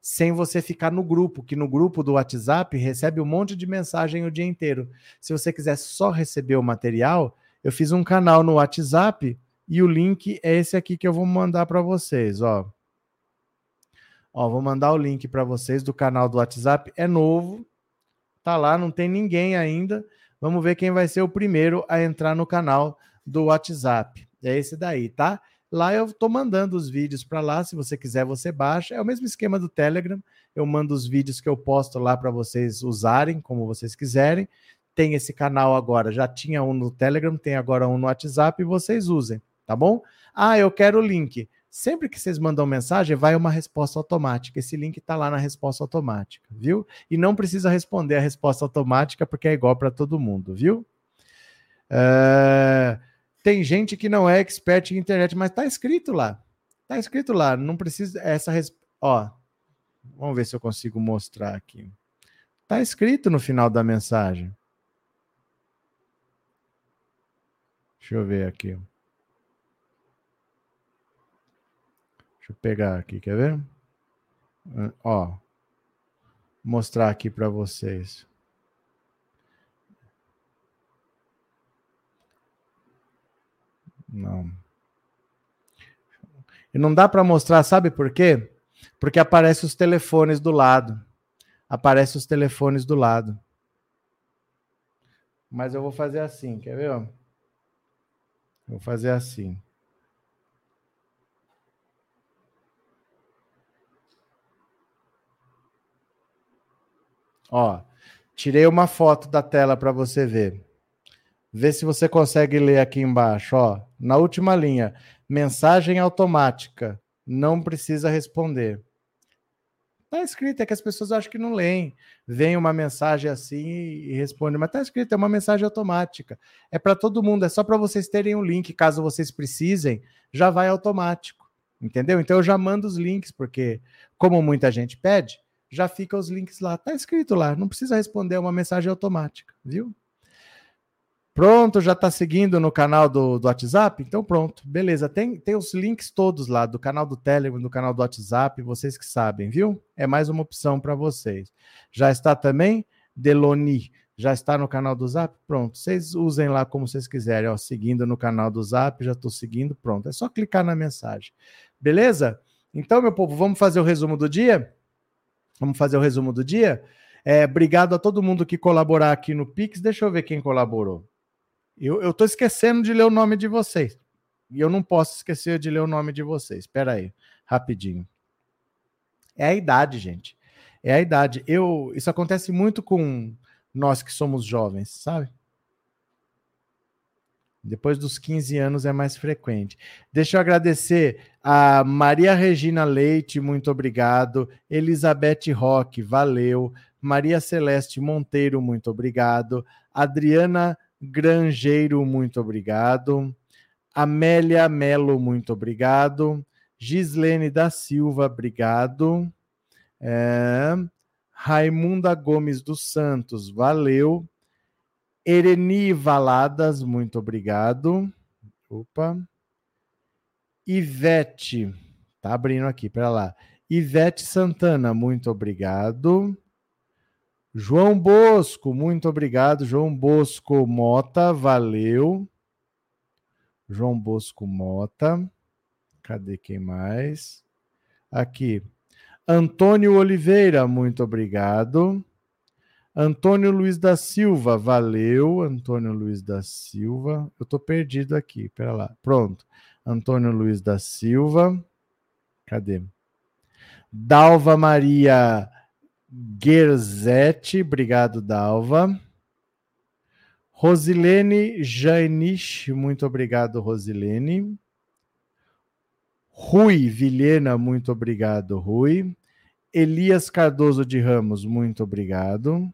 sem você ficar no grupo, que no grupo do WhatsApp recebe um monte de mensagem o dia inteiro. Se você quiser só receber o material, eu fiz um canal no WhatsApp e o link é esse aqui que eu vou mandar para vocês, ó. Ó, vou mandar o link para vocês do canal do WhatsApp. É novo, tá lá, não tem ninguém ainda. Vamos ver quem vai ser o primeiro a entrar no canal do WhatsApp. É esse daí, tá? Lá eu tô mandando os vídeos para lá, se você quiser você baixa. É o mesmo esquema do Telegram. Eu mando os vídeos que eu posto lá para vocês usarem como vocês quiserem. Tem esse canal agora, já tinha um no Telegram, tem agora um no WhatsApp e vocês usem tá bom? Ah, eu quero o link. Sempre que vocês mandam mensagem, vai uma resposta automática. Esse link está lá na resposta automática, viu? E não precisa responder a resposta automática, porque é igual para todo mundo, viu? Uh, tem gente que não é expert em internet, mas está escrito lá. Está escrito lá. Não precisa. Essa. Res... Ó, vamos ver se eu consigo mostrar aqui. Está escrito no final da mensagem. Deixa eu ver aqui. Deixa eu pegar aqui, quer ver? Ó. mostrar aqui para vocês. Não. E não dá para mostrar, sabe por quê? Porque aparece os telefones do lado. Aparece os telefones do lado. Mas eu vou fazer assim, quer ver? Vou fazer assim. Ó, tirei uma foto da tela para você ver. Vê se você consegue ler aqui embaixo, ó, na última linha, mensagem automática, não precisa responder. Tá escrito, é que as pessoas acham que não leem. Vem uma mensagem assim e responde, mas tá escrito, é uma mensagem automática. É para todo mundo, é só para vocês terem um link, caso vocês precisem, já vai automático. Entendeu? Então eu já mando os links, porque como muita gente pede, já fica os links lá. Tá escrito lá, não precisa responder, é uma mensagem automática, viu? Pronto, já está seguindo no canal do, do WhatsApp? Então pronto, beleza. Tem, tem os links todos lá do canal do Telegram, do canal do WhatsApp, vocês que sabem, viu? É mais uma opção para vocês. Já está também Deloni, já está no canal do Zap? Pronto, vocês usem lá como vocês quiserem, ó, seguindo no canal do Zap, já estou seguindo, pronto. É só clicar na mensagem. Beleza? Então, meu povo, vamos fazer o resumo do dia? Vamos fazer o resumo do dia? É, obrigado a todo mundo que colaborar aqui no Pix. Deixa eu ver quem colaborou. Eu estou esquecendo de ler o nome de vocês. E eu não posso esquecer de ler o nome de vocês. Espera aí, rapidinho. É a idade, gente. É a idade. Eu, isso acontece muito com nós que somos jovens, sabe? Depois dos 15 anos é mais frequente. Deixa eu agradecer a Maria Regina Leite, muito obrigado. Elizabeth Roque, valeu. Maria Celeste Monteiro, muito obrigado. Adriana Grangeiro, muito obrigado. Amélia Melo, muito obrigado. Gislene da Silva, obrigado. É... Raimunda Gomes dos Santos, valeu. Ereni Valadas, muito obrigado. Opa. Ivete, tá abrindo aqui, para lá. Ivete Santana, muito obrigado. João Bosco, muito obrigado. João Bosco Mota, valeu. João Bosco Mota. Cadê quem mais? Aqui. Antônio Oliveira, muito obrigado. Antônio Luiz da Silva, valeu. Antônio Luiz da Silva. Eu tô perdido aqui, pera lá. Pronto. Antônio Luiz da Silva. Cadê? Dalva Maria Guerzete, obrigado, Dalva. Rosilene Jainish, muito obrigado, Rosilene. Rui Vilhena, muito obrigado, Rui. Elias Cardoso de Ramos, muito obrigado.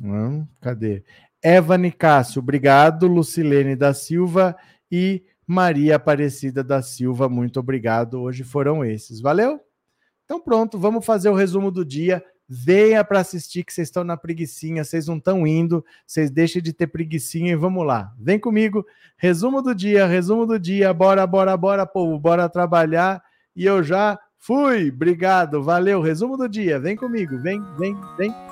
Hum, cadê? Eva Nicásio, obrigado. Lucilene da Silva e Maria Aparecida da Silva, muito obrigado. Hoje foram esses. Valeu? Então pronto, vamos fazer o resumo do dia. Venha para assistir que vocês estão na preguiçinha, vocês não estão indo, vocês deixem de ter preguiçinha e vamos lá. Vem comigo, resumo do dia, resumo do dia, bora, bora, bora, povo, bora trabalhar. E eu já fui, obrigado, valeu, resumo do dia, vem comigo, vem, vem, vem.